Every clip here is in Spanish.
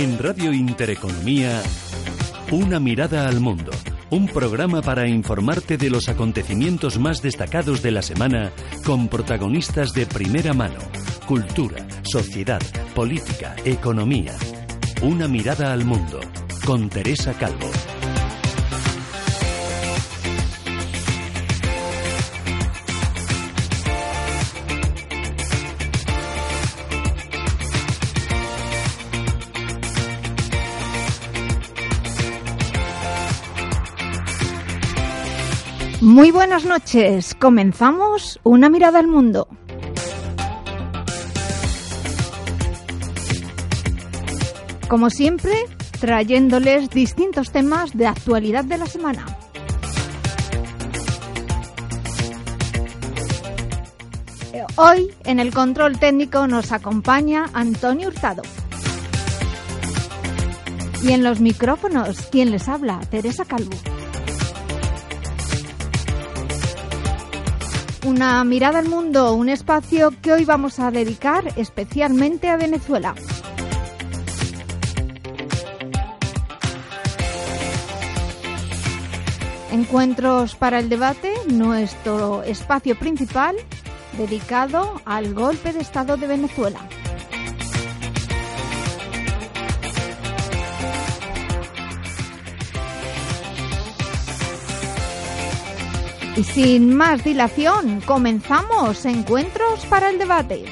En Radio Intereconomía, Una mirada al mundo. Un programa para informarte de los acontecimientos más destacados de la semana con protagonistas de primera mano. Cultura, sociedad, política, economía. Una mirada al mundo con Teresa Calvo. Muy buenas noches. Comenzamos una mirada al mundo. Como siempre, trayéndoles distintos temas de actualidad de la semana. Hoy en el control técnico nos acompaña Antonio Hurtado. Y en los micrófonos, quien les habla, Teresa Calvo. Una mirada al mundo, un espacio que hoy vamos a dedicar especialmente a Venezuela. Encuentros para el debate, nuestro espacio principal dedicado al golpe de Estado de Venezuela. Y sin más dilación, comenzamos Encuentros para el debate.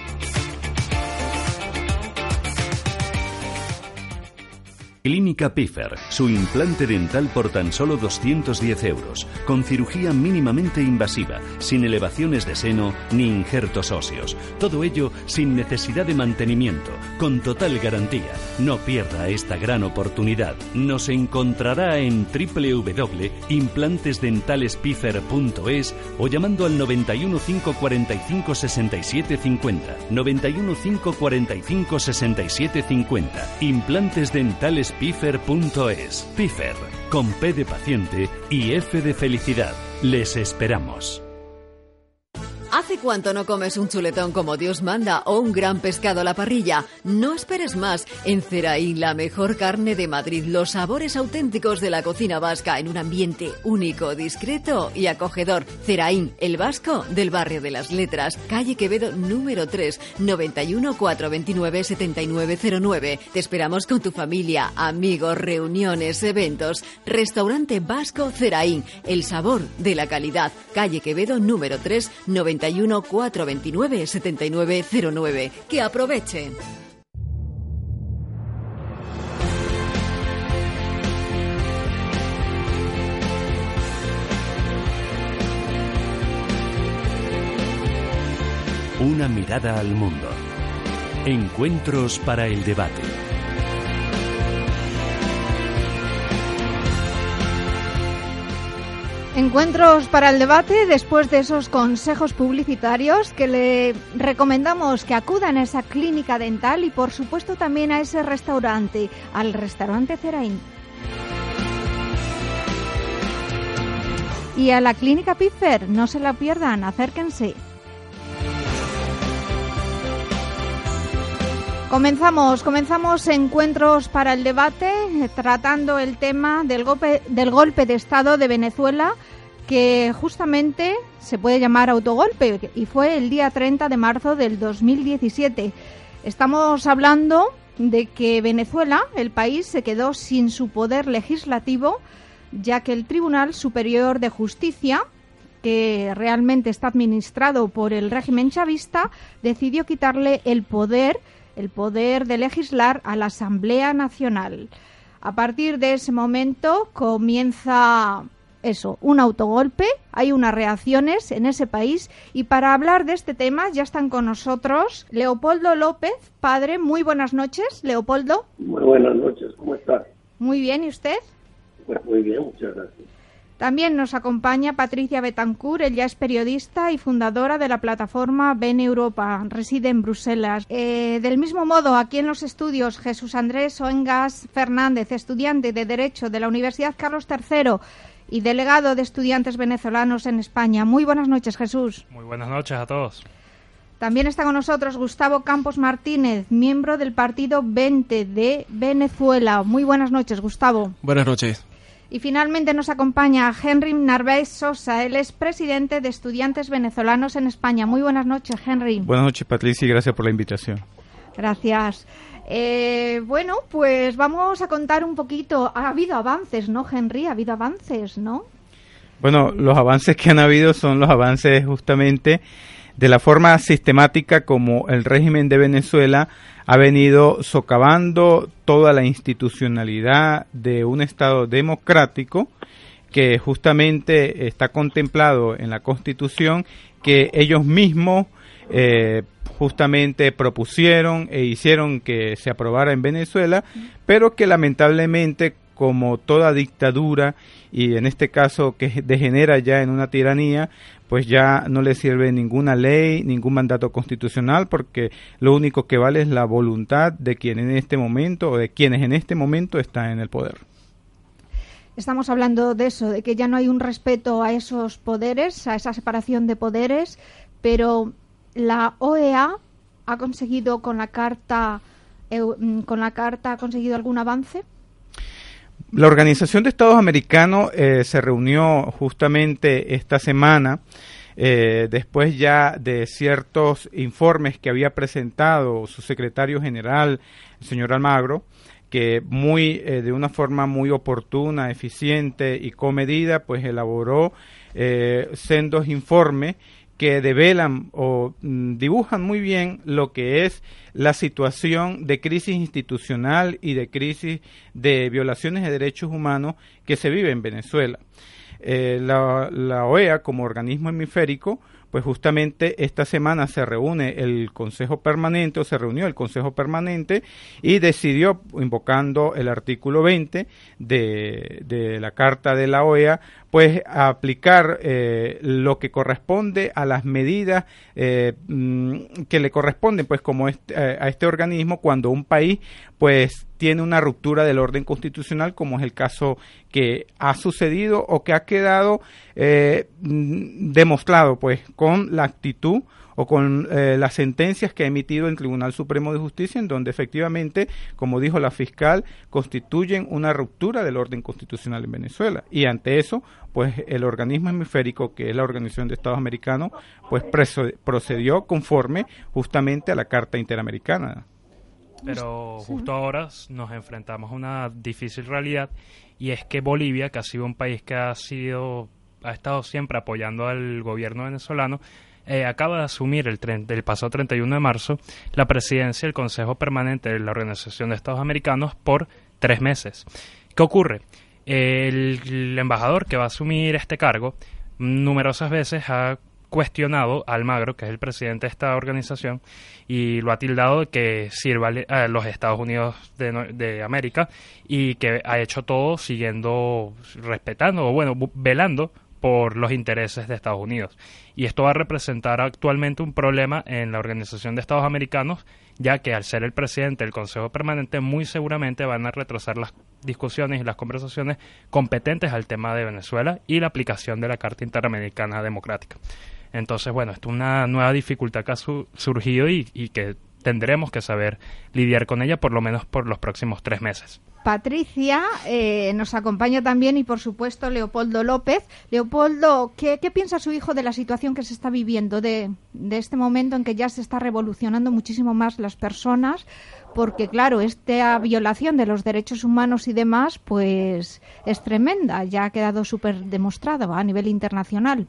Clínica Piffer, su implante dental por tan solo 210 euros, con cirugía mínimamente invasiva, sin elevaciones de seno ni injertos óseos. Todo ello sin necesidad de mantenimiento, con total garantía. No pierda esta gran oportunidad. Nos encontrará en www.implantesdentalespiffer.es o llamando al 91 545 67 50. 91 545 67 50. Implantes dentales Piffer.es. Piffer, con P de paciente y F de felicidad. Les esperamos. ¿Hace cuánto no comes un chuletón como Dios manda o un gran pescado a la parrilla? No esperes más. En Ceraín, la mejor carne de Madrid, los sabores auténticos de la cocina vasca en un ambiente único, discreto y acogedor. Ceraín, el vasco del barrio de las letras, calle Quevedo número 3, 91 429 7909. Te esperamos con tu familia, amigos, reuniones, eventos. Restaurante Vasco Ceraín, el sabor de la calidad, calle Quevedo número 3, 91 429 7909. Que aprovechen. Una mirada al mundo. Encuentros para el debate. Encuentros para el debate después de esos consejos publicitarios que le recomendamos que acudan a esa clínica dental y por supuesto también a ese restaurante, al restaurante Ceraín. Y a la clínica Piffer, no se la pierdan, acérquense. Comenzamos, comenzamos encuentros para el debate eh, tratando el tema del golpe, del golpe de Estado de Venezuela que justamente se puede llamar autogolpe y fue el día 30 de marzo del 2017. Estamos hablando de que Venezuela, el país, se quedó sin su poder legislativo ya que el Tribunal Superior de Justicia que realmente está administrado por el régimen chavista, decidió quitarle el poder el poder de legislar a la Asamblea Nacional. A partir de ese momento comienza eso, un autogolpe, hay unas reacciones en ese país y para hablar de este tema ya están con nosotros Leopoldo López, padre, muy buenas noches, Leopoldo. Muy buenas noches, ¿cómo está? Muy bien, ¿y usted? Pues muy bien, muchas gracias. También nos acompaña Patricia Betancourt, ella es periodista y fundadora de la plataforma Ven Europa, reside en Bruselas. Eh, del mismo modo, aquí en los estudios, Jesús Andrés Oengas Fernández, estudiante de Derecho de la Universidad Carlos III y delegado de estudiantes venezolanos en España. Muy buenas noches, Jesús. Muy buenas noches a todos. También está con nosotros Gustavo Campos Martínez, miembro del partido 20 de Venezuela. Muy buenas noches, Gustavo. Buenas noches. Y finalmente nos acompaña Henry Narváez Sosa, él es presidente de Estudiantes Venezolanos en España. Muy buenas noches, Henry. Buenas noches, Patricia, y gracias por la invitación. Gracias. Eh, bueno, pues vamos a contar un poquito. Ha habido avances, ¿no, Henry? Ha habido avances, ¿no? Bueno, los avances que han habido son los avances justamente de la forma sistemática como el régimen de Venezuela ha venido socavando toda la institucionalidad de un Estado democrático que justamente está contemplado en la Constitución que ellos mismos eh, justamente propusieron e hicieron que se aprobara en Venezuela, pero que lamentablemente como toda dictadura y en este caso que degenera ya en una tiranía, pues ya no le sirve ninguna ley, ningún mandato constitucional, porque lo único que vale es la voluntad de quien en este momento o de quienes en este momento están en el poder. Estamos hablando de eso, de que ya no hay un respeto a esos poderes, a esa separación de poderes, pero la OEA ha conseguido con la carta mm, con la carta ha conseguido algún avance. La Organización de Estados Americanos eh, se reunió justamente esta semana, eh, después ya de ciertos informes que había presentado su secretario general, el señor Almagro, que muy eh, de una forma muy oportuna, eficiente y comedida, pues elaboró sendos informes que develan o mm, dibujan muy bien lo que es la situación de crisis institucional y de crisis de violaciones de derechos humanos que se vive en Venezuela. Eh, la, la OEA como organismo hemisférico pues justamente esta semana se reúne el Consejo Permanente o se reunió el Consejo Permanente y decidió, invocando el artículo 20 de, de la Carta de la OEA, pues aplicar eh, lo que corresponde a las medidas eh, mm, que le corresponden pues como este, a este organismo cuando un país pues tiene una ruptura del orden constitucional como es el caso que ha sucedido o que ha quedado eh, mm, demostrado pues con la actitud o con eh, las sentencias que ha emitido el Tribunal Supremo de Justicia, en donde efectivamente, como dijo la fiscal, constituyen una ruptura del orden constitucional en Venezuela. Y ante eso, pues el organismo hemisférico, que es la Organización de Estados Americanos, pues procedió conforme justamente a la Carta Interamericana. Pero justo ahora nos enfrentamos a una difícil realidad y es que Bolivia, que ha sido un país que ha sido ha estado siempre apoyando al gobierno venezolano, eh, acaba de asumir el, el pasado 31 de marzo la presidencia del Consejo Permanente de la Organización de Estados Americanos por tres meses. ¿Qué ocurre? El, embajador que va a asumir este cargo numerosas veces ha cuestionado Almagro, que es el presidente de esta organización, y lo ha tildado de que sirva a los Estados Unidos de, de, América y que ha hecho todo siguiendo, respetando o bueno, velando por los intereses de Estados Unidos. Y esto va a representar actualmente un problema en la Organización de Estados Americanos, ya que al ser el presidente del Consejo Permanente, muy seguramente van a retrasar las discusiones y las conversaciones competentes al tema de Venezuela y la aplicación de la Carta Interamericana Democrática. Entonces, bueno, esto es una nueva dificultad que ha surgido y, y que tendremos que saber lidiar con ella por lo menos por los próximos tres meses. Patricia eh, nos acompaña también y, por supuesto, Leopoldo López. Leopoldo, ¿qué, piensa su hijo de la situación que se está viviendo, de, este momento en que ya se está revolucionando muchísimo más las personas? Porque, claro, esta violación de los derechos humanos y demás, pues es tremenda, ya ha quedado súper demostrado a nivel internacional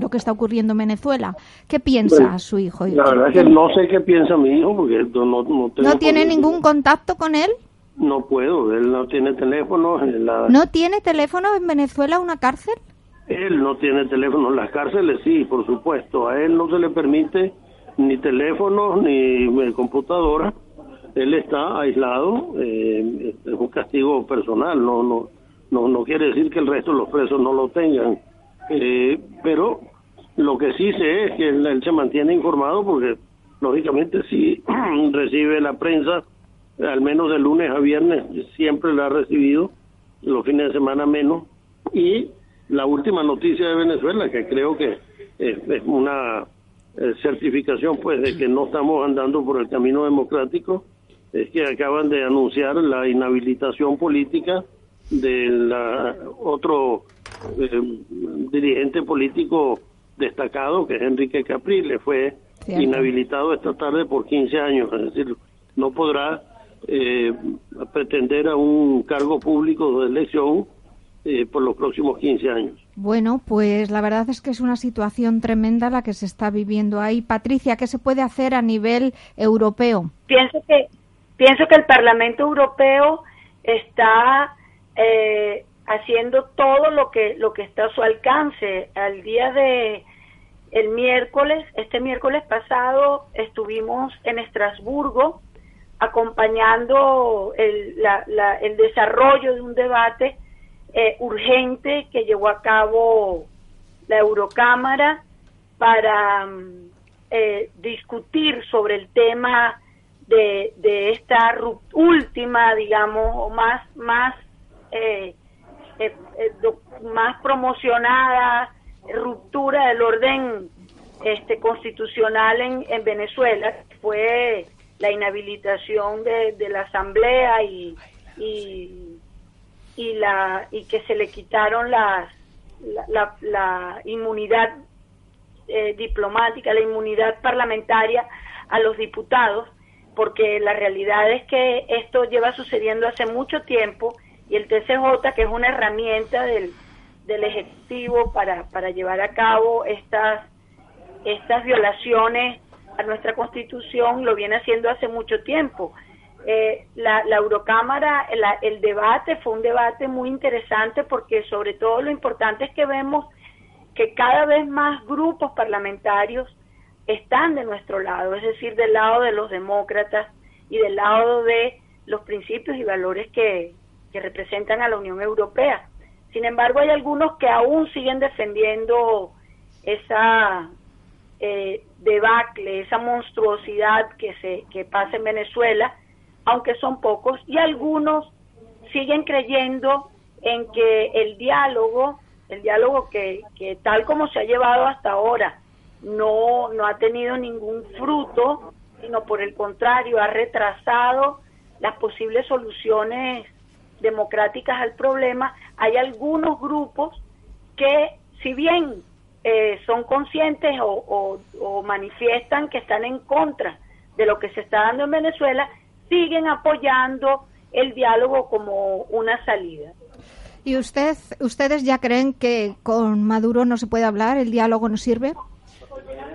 lo que está ocurriendo en Venezuela. ¿Qué piensa su hijo? La verdad es que no sé qué piensa mi hijo porque no, no, ¿No tiene ningún contacto con él? No puedo, él no tiene teléfono. ¿No tiene teléfono en Venezuela una cárcel? Él no tiene teléfono, las cárceles sí, por supuesto. A él no se le permite ni teléfono ni eh, computadora. Él está aislado, eh, es un castigo personal, no, no, no, no quiere decir que el resto de los presos no lo tengan. Eh, pero lo que sí sé es que él, se mantiene informado porque lógicamente sí recibe la prensa al menos de lunes a viernes siempre la ha recibido, los fines de semana menos. Y la última noticia de Venezuela, que creo que es, una eh, certificación pues de que no estamos andando por el camino democrático es que acaban de anunciar la inhabilitación política del otro eh, dirigente político destacado que es Enrique Capriles fue inhabilitado esta tarde por 15 años es decir no podrá eh, pretender a un cargo público de elección eh, por los próximos 15 años. Bueno, pues la verdad es que es una situación tremenda la que se está viviendo ahí. Patricia, ¿qué se puede hacer a nivel europeo? Pienso que pienso que el Parlamento Europeo está eh, haciendo todo lo que lo que está a su alcance. Al día de el miércoles, este miércoles pasado, estuvimos en Estrasburgo acompañando el, el desarrollo de un debate eh, urgente que llevó a cabo la Eurocámara para mm, eh, discutir sobre el tema de, de esta última, digamos, o más, más, eh, más promocionada ruptura del orden este constitucional en, en Venezuela, fue la inhabilitación de, de la Asamblea y, y y la y que se le quitaron las, la, la, inmunidad eh, diplomática, la inmunidad parlamentaria a los diputados, porque la realidad es que esto lleva sucediendo hace mucho tiempo y el TCJ, que es una herramienta del, del Ejecutivo para, para llevar a cabo estas, estas violaciones a nuestra Constitución, lo viene haciendo hace mucho tiempo. Eh, la, Eurocámara, el debate fue un debate muy interesante porque sobre todo lo importante es que vemos que cada vez más grupos parlamentarios están de nuestro lado, es decir, del lado de los demócratas y del lado de los principios y valores que, representan a la Unión Europea. Sin embargo, hay algunos que aún siguen defendiendo esa eh, debacle, esa monstruosidad que se que pasa en Venezuela aunque son pocos, y algunos siguen creyendo en que el diálogo, el diálogo que, que tal como se ha llevado hasta ahora, no, no ha tenido ningún fruto, sino por el contrario, ha retrasado las posibles soluciones democráticas al problema, hay algunos grupos que, si bien eh, son conscientes o, o manifiestan que están en contra de lo que se está dando en Venezuela, siguen apoyando el diálogo como una salida. ¿Y usted, ustedes ya creen que con Maduro no se puede hablar, el diálogo no sirve?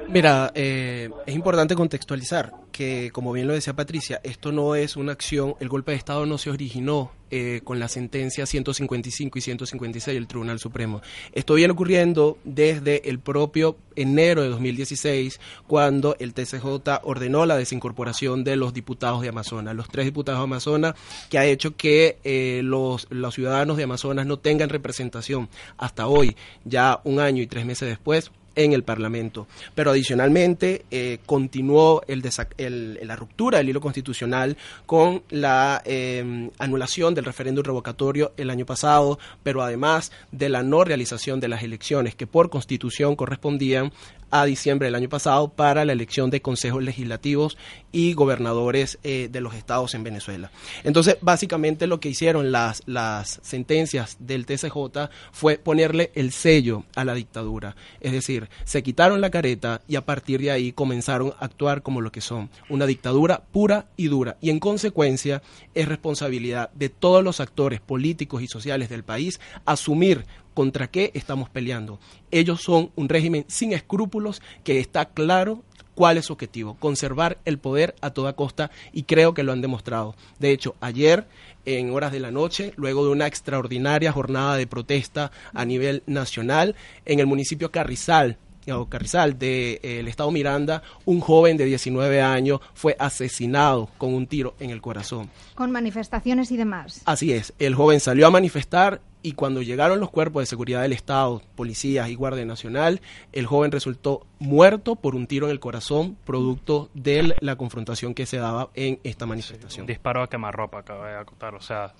Mira, eh, es importante contextualizar que, como bien lo decía Patricia, esto no es una acción, el golpe de Estado no se originó eh, con la sentencia 155 y 156 del Tribunal Supremo. Esto viene ocurriendo desde el propio enero de 2016, cuando el TCJ ordenó la desincorporación de los diputados de Amazonas, los tres diputados de Amazonas, que ha hecho que eh, los, los ciudadanos de Amazonas no tengan representación hasta hoy, ya un año y tres meses después en el Parlamento. Pero adicionalmente eh, continuó el, la ruptura del hilo constitucional con la eh, anulación del referéndum revocatorio el año pasado, pero además de la no realización de las elecciones que por constitución correspondían a diciembre del año pasado para la elección de consejos legislativos y gobernadores eh, de los estados en Venezuela. Entonces, básicamente lo que hicieron las, las sentencias del TCJ fue ponerle el sello a la dictadura. Es decir, se quitaron la careta y a partir de ahí comenzaron a actuar como lo que son, una dictadura pura y dura. Y en consecuencia es responsabilidad de todos los actores políticos y sociales del país asumir contra qué estamos peleando. Ellos son un régimen sin escrúpulos que está claro cuál es su objetivo, conservar el poder a toda costa y creo que lo han demostrado. De hecho, ayer en horas de la noche, luego de una extraordinaria jornada de protesta a nivel nacional en el municipio Carrizal o Carrizal del de, eh, estado Miranda, un joven de 19 años fue asesinado con un tiro en el corazón. Con manifestaciones y demás. Así es, el joven salió a manifestar y cuando llegaron los cuerpos de seguridad del Estado, policías y Guardia Nacional, el joven resultó muerto por un tiro en el corazón, producto de la confrontación que se daba en esta manifestación. disparo a quemarropa, acaba de acotar, o sea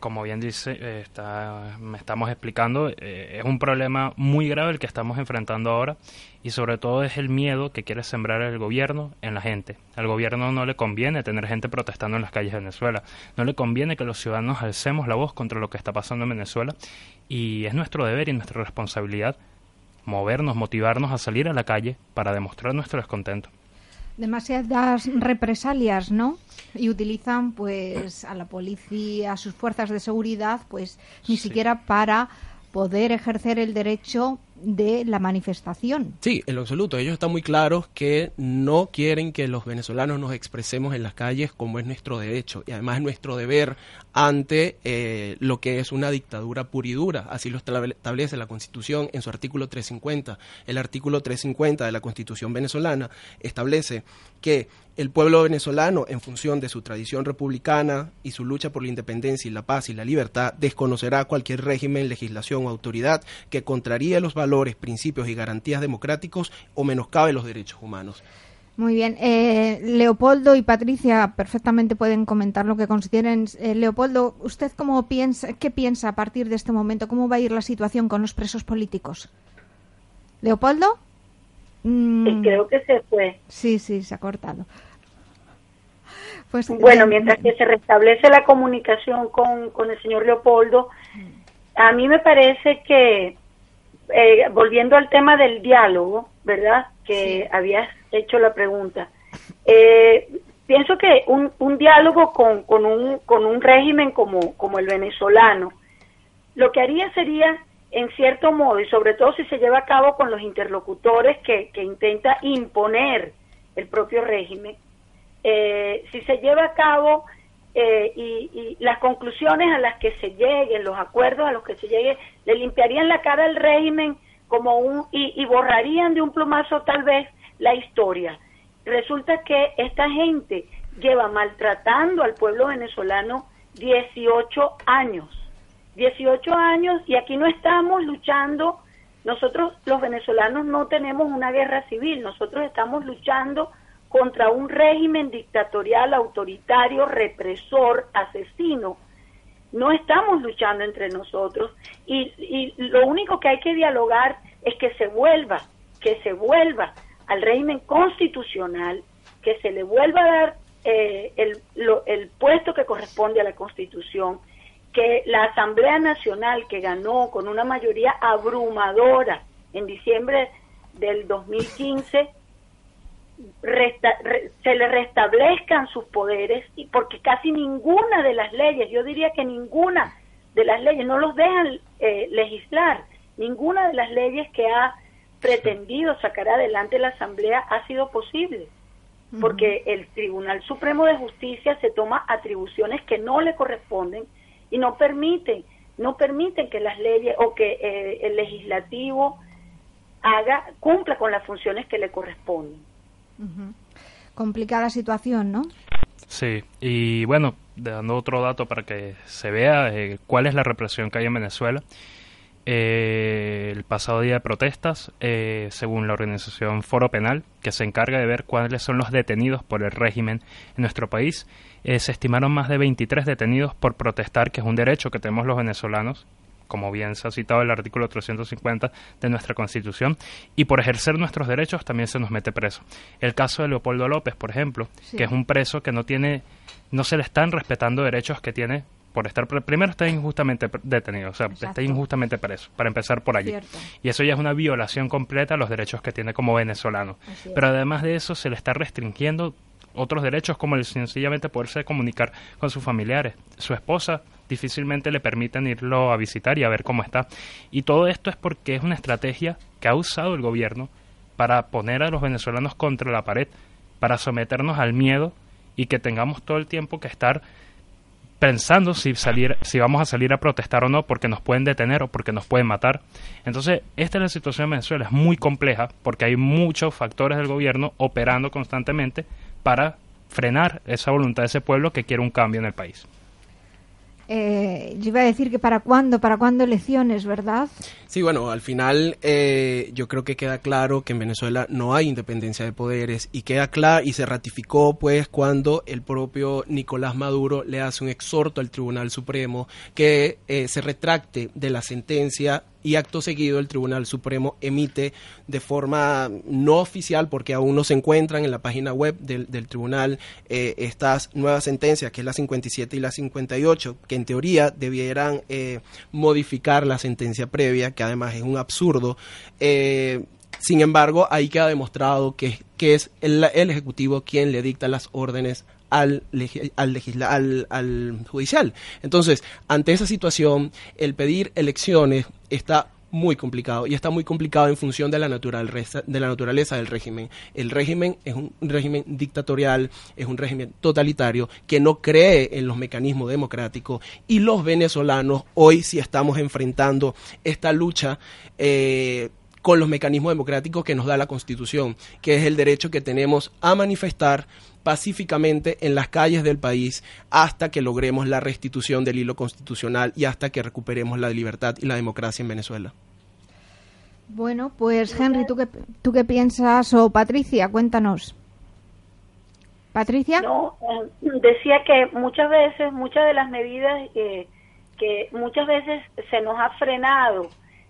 como bien dice, eh, está, me estamos explicando, eh, es un problema muy grave el que estamos enfrentando ahora y sobre todo es el miedo que quiere sembrar el gobierno en la gente. Al gobierno no le conviene tener gente protestando en las calles de Venezuela, no le conviene que los ciudadanos alcemos la voz contra lo que está pasando en Venezuela y es nuestro deber y nuestra responsabilidad movernos, motivarnos a salir a la calle para demostrar nuestro descontento demasiadas represalias, ¿no? Y utilizan pues a la policía, a sus fuerzas de seguridad, pues ni siquiera para poder ejercer el derecho de la manifestación. Sí, en lo absoluto. Ellos están muy claros que no quieren que los venezolanos nos expresemos en las calles como es nuestro derecho y además es nuestro deber ante eh, lo que es una dictadura pura y dura. Así lo establece la Constitución en su artículo 350. El artículo 350 de la Constitución venezolana establece que el pueblo venezolano, en función de su tradición republicana y su lucha por la independencia y la paz y la libertad, desconocerá cualquier régimen, legislación o autoridad que contraríe los valores, principios y garantías democráticos o menoscabe los derechos humanos. Muy bien. Eh, Leopoldo y Patricia perfectamente pueden comentar lo que consideren. Eh, Leopoldo, ¿usted cómo piensa, qué piensa a partir de este momento? ¿Cómo va a ir la situación con los presos políticos? ¿Leopoldo? Mm. Creo que se fue. Sí, sí, se ha cortado. Pues, bueno, mientras que se restablece la comunicación con, con el señor Leopoldo, a mí me parece que, eh, volviendo al tema del diálogo, ¿verdad? Que habías hecho la pregunta. Eh, pienso que un, un diálogo con, con, un, con un régimen como, como el venezolano, lo que haría sería en cierto modo, y sobre todo si se lleva a cabo con los interlocutores que, que intenta imponer el propio régimen, eh, si se lleva a cabo eh, y, las conclusiones a las que se lleguen, los acuerdos a los que se llegue, le limpiarían la cara al régimen como un y, y borrarían de un plumazo tal vez la historia. Resulta que esta gente lleva maltratando al pueblo venezolano 18 años 18 años y aquí no estamos luchando, nosotros los venezolanos no tenemos una guerra civil, nosotros estamos luchando contra un régimen dictatorial, autoritario, represor, asesino. No estamos luchando entre nosotros y, y lo único que hay que dialogar es que se vuelva, que se vuelva al régimen constitucional, que se le vuelva a dar eh, el, el puesto que corresponde a la Constitución, que la Asamblea Nacional que ganó con una mayoría abrumadora en diciembre del 2015 se le restablezcan sus poderes y porque casi ninguna de las leyes, yo diría que ninguna de las leyes no los dejan eh, legislar, ninguna de las leyes que ha pretendido sacar adelante la Asamblea ha sido posible, porque el Tribunal Supremo de Justicia se toma atribuciones que no le corresponden y no permiten, no permiten que las leyes o que eh, el legislativo haga, cumpla con las funciones que le corresponden. Complicada situación, ¿no? Sí, y bueno, dando otro dato para que se vea eh, cuál es la represión que hay en Venezuela. Eh, el pasado día de protestas, según la organización Foro Penal, que se encarga de ver cuáles son los detenidos por el régimen en nuestro país, eh, se estimaron más de 23 detenidos por protestar, que es un derecho que tenemos los venezolanos, como bien se ha citado el artículo 350 de nuestra Constitución, y por ejercer nuestros derechos también se nos mete preso. El caso de Leopoldo López, por ejemplo, que es un preso que no tiene, no se le están respetando derechos que tiene por estar primero está injustamente detenido, o sea, está injustamente preso, para empezar por allí. Y eso ya es una violación completa a los derechos que tiene como venezolano. Pero además de eso se le está restringiendo otros derechos como el sencillamente poderse comunicar con sus familiares. Su esposa difícilmente le permiten irlo a visitar y a ver cómo está. Y todo esto es porque es una estrategia que ha usado el gobierno para poner a los venezolanos contra la pared, para someternos al miedo y que tengamos todo el tiempo que estar pensando si salir si vamos a salir a protestar o no porque nos pueden detener o porque nos pueden matar. Entonces, esta es la situación en Venezuela, es muy compleja porque hay muchos factores del gobierno operando constantemente para frenar esa voluntad de ese pueblo que quiere un cambio en el país. Eh, yo iba a decir que para cuándo, para cuándo elecciones, ¿verdad? Sí, bueno, al final eh, yo creo que queda claro que en Venezuela no hay independencia de poderes y queda claro y se ratificó pues cuando el propio Nicolás Maduro le hace un exhorto al Tribunal Supremo que eh, se retracte de la sentencia y acto seguido el Tribunal Supremo emite de forma no oficial, porque aún no se encuentran en la página web del, Tribunal eh, estas nuevas sentencias, que es la 57 y la 58, que en teoría debieran eh, modificar la sentencia previa, que además es un absurdo. Eh, sin embargo, ahí queda demostrado que, que es el, el Ejecutivo quien le dicta las órdenes al, al, al, judicial. Entonces, ante esa situación, el pedir elecciones está muy complicado y está muy complicado en función de la naturaleza de la naturaleza del régimen. El régimen es un régimen dictatorial, es un régimen totalitario que no cree en los mecanismos democráticos y los venezolanos hoy sí estamos enfrentando esta lucha eh, con los mecanismos democráticos que nos da la Constitución, que es el derecho que tenemos a manifestar pacíficamente en las calles del país hasta que logremos la restitución del hilo constitucional y hasta que recuperemos la libertad y la democracia en Venezuela. Bueno, pues Henry, ¿tú qué, tú qué piensas? O Patricia, cuéntanos. Patricia. No, eh, decía que muchas veces, muchas de las medidas que muchas veces se nos ha frenado,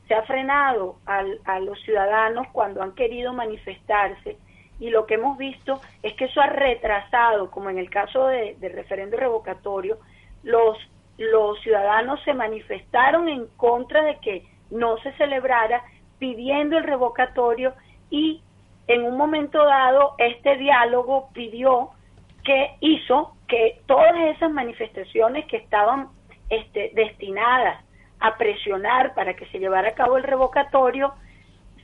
se ha frenado a los ciudadanos cuando han querido manifestarse y lo que hemos visto es que eso ha retrasado, como en el caso de, del referendo revocatorio, los, los ciudadanos se manifestaron en contra de que no se celebrara pidiendo el revocatorio y en un momento dado este diálogo pidió que hizo que todas esas manifestaciones que estaban este, destinadas a presionar para que se llevara a cabo el revocatorio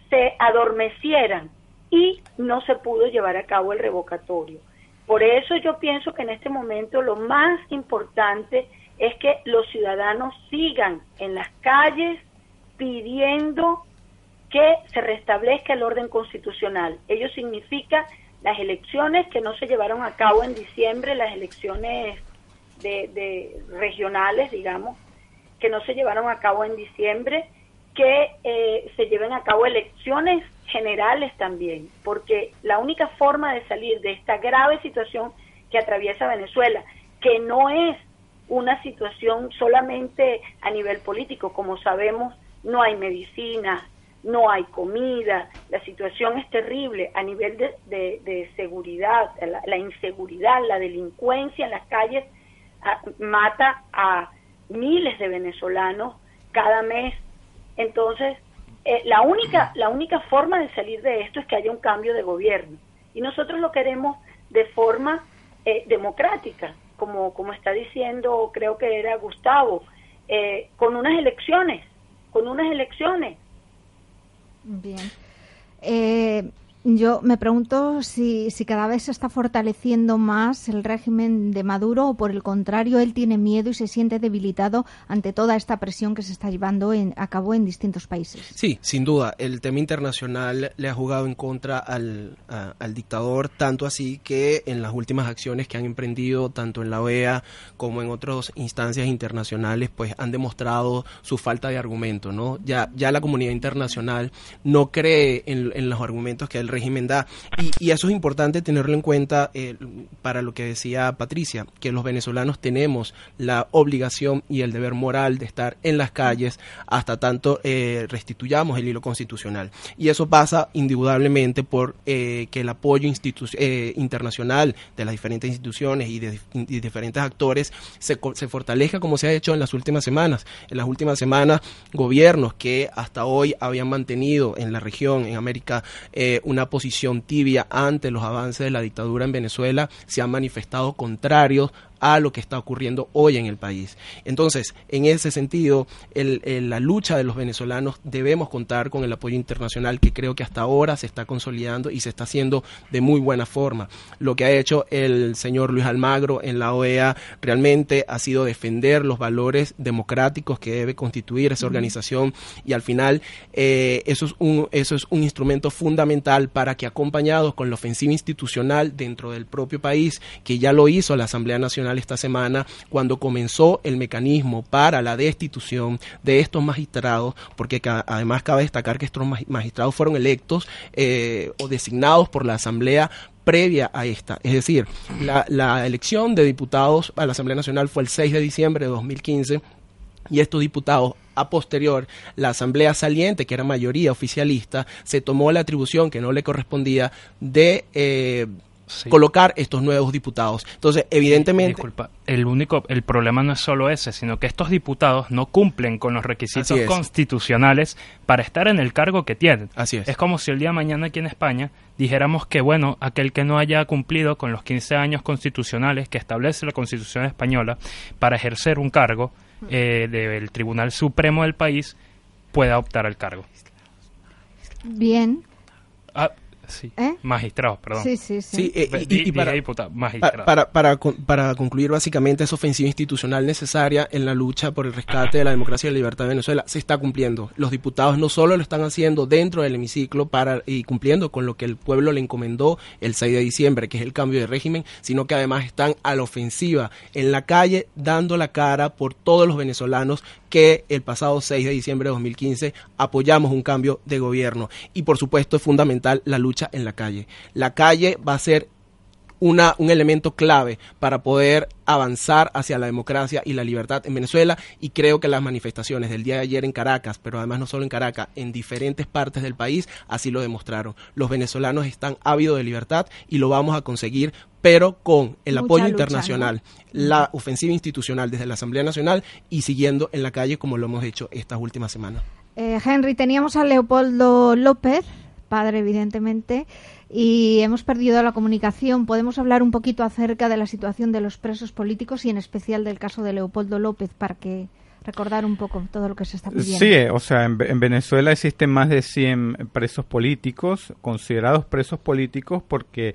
se adormecieran y no se pudo llevar a cabo el revocatorio. Por eso yo pienso que en este momento lo más importante es que los ciudadanos sigan en las calles pidiendo que se restablezca el orden constitucional. Ello significa las elecciones que no se llevaron a cabo en diciembre, las elecciones de, regionales, digamos, que no se llevaron a cabo en diciembre, que eh, se lleven a cabo elecciones generales también, porque la única forma de salir de esta grave situación que atraviesa Venezuela, que no es una situación solamente a nivel político, como sabemos, no hay medicina, no hay comida, la situación es terrible a nivel de, seguridad, la, inseguridad, la delincuencia en las calles ah, mata a miles de venezolanos cada mes. Entonces, eh, la, única, la única forma de salir de esto es que haya un cambio de gobierno. Y nosotros lo queremos de forma eh, democrática, como, como está diciendo, creo que era Gustavo, eh, con unas elecciones, con unas elecciones. Bien. Yo me pregunto si, si, cada vez se está fortaleciendo más el régimen de Maduro o por el contrario él tiene miedo y se siente debilitado ante toda esta presión que se está llevando a cabo en distintos países. Sí, sin duda. El tema internacional le ha jugado en contra al, dictador, tanto así que en las últimas acciones que han emprendido, tanto en la OEA como en otras instancias internacionales, pues han demostrado su falta de argumento. ¿no? Ya, ya la comunidad internacional no cree en, en los argumentos que el régimen da. Y, eso es importante tenerlo en cuenta eh, para lo que decía Patricia, que los venezolanos tenemos la obligación y el deber moral de estar en las calles hasta tanto eh, restituyamos el hilo constitucional. Y eso pasa indudablemente por eh, que el apoyo internacional de las diferentes instituciones y de, diferentes actores se, se fortalezca como se ha hecho en las últimas semanas. En las últimas semanas, gobiernos que hasta hoy habían mantenido en la región, en América, una posición tibia ante los avances de la dictadura en Venezuela se han manifestado contrarios a lo que está ocurriendo hoy en el país. Entonces, en ese sentido, la lucha de los venezolanos debemos contar con el apoyo internacional que creo que hasta ahora se está consolidando y se está haciendo de muy buena forma. Lo que ha hecho el señor Luis Almagro en la OEA realmente ha sido defender los valores democráticos que debe constituir esa organización y al final eh, eso, es un, eso es un instrumento fundamental para que acompañados con la ofensiva institucional dentro del propio país, que ya lo hizo la Asamblea Nacional Esta semana cuando comenzó el mecanismo para la destitución de estos magistrados, porque además cabe destacar que estos magistrados fueron electos eh, o designados por la Asamblea previa a esta. Es decir, la, la elección de diputados a la Asamblea Nacional fue el 6 de diciembre de 2015 y estos diputados a posterior, la asamblea saliente, que era mayoría oficialista, se tomó la atribución que no le correspondía de eh, colocar estos nuevos diputados. Entonces, evidentemente... Disculpa, el único, el problema no es solo ese, sino que estos diputados no cumplen con los requisitos constitucionales para estar en el cargo que tienen. Así es. Es como si el día de mañana aquí en España dijéramos que, bueno, aquel que no haya cumplido con los 15 años constitucionales que establece la Constitución española para ejercer un cargo, eh, del Tribunal Supremo del país pueda optar al cargo. Bien. Ah, Sí. ¿Eh? Magistrados, perdón. Sí, sí, sí. Eh, y, para, para, para, concluir, básicamente, esa ofensiva institucional necesaria en la lucha por el rescate de la democracia y la libertad de Venezuela se está cumpliendo. Los diputados no solo lo están haciendo dentro del hemiciclo para y cumpliendo con lo que el pueblo le encomendó el 6 de diciembre, que es el cambio de régimen, sino que además están a la ofensiva en la calle, dando la cara por todos los venezolanos que el pasado 6 de diciembre de 2015 apoyamos un cambio de gobierno. Y por supuesto es fundamental la lucha en la calle. La calle va a ser una, un elemento clave para poder avanzar hacia la democracia y la libertad en Venezuela y creo que las manifestaciones del día de ayer en Caracas, pero además no solo en Caracas, en diferentes partes del país, así lo demostraron. Los venezolanos están ávidos de libertad y lo vamos a conseguir pero con el apoyo internacional, la ofensiva institucional desde la Asamblea Nacional y siguiendo en la calle como lo hemos hecho estas últimas semanas. Eh, Henry, teníamos a Leopoldo López, padre evidentemente, y hemos perdido la comunicación. ¿Podemos hablar un poquito acerca de la situación de los presos políticos y en especial del caso de Leopoldo López para que recordar un poco todo lo que se está pidiendo. Sí, o sea, en, Venezuela existen más de 100 presos políticos, considerados presos políticos porque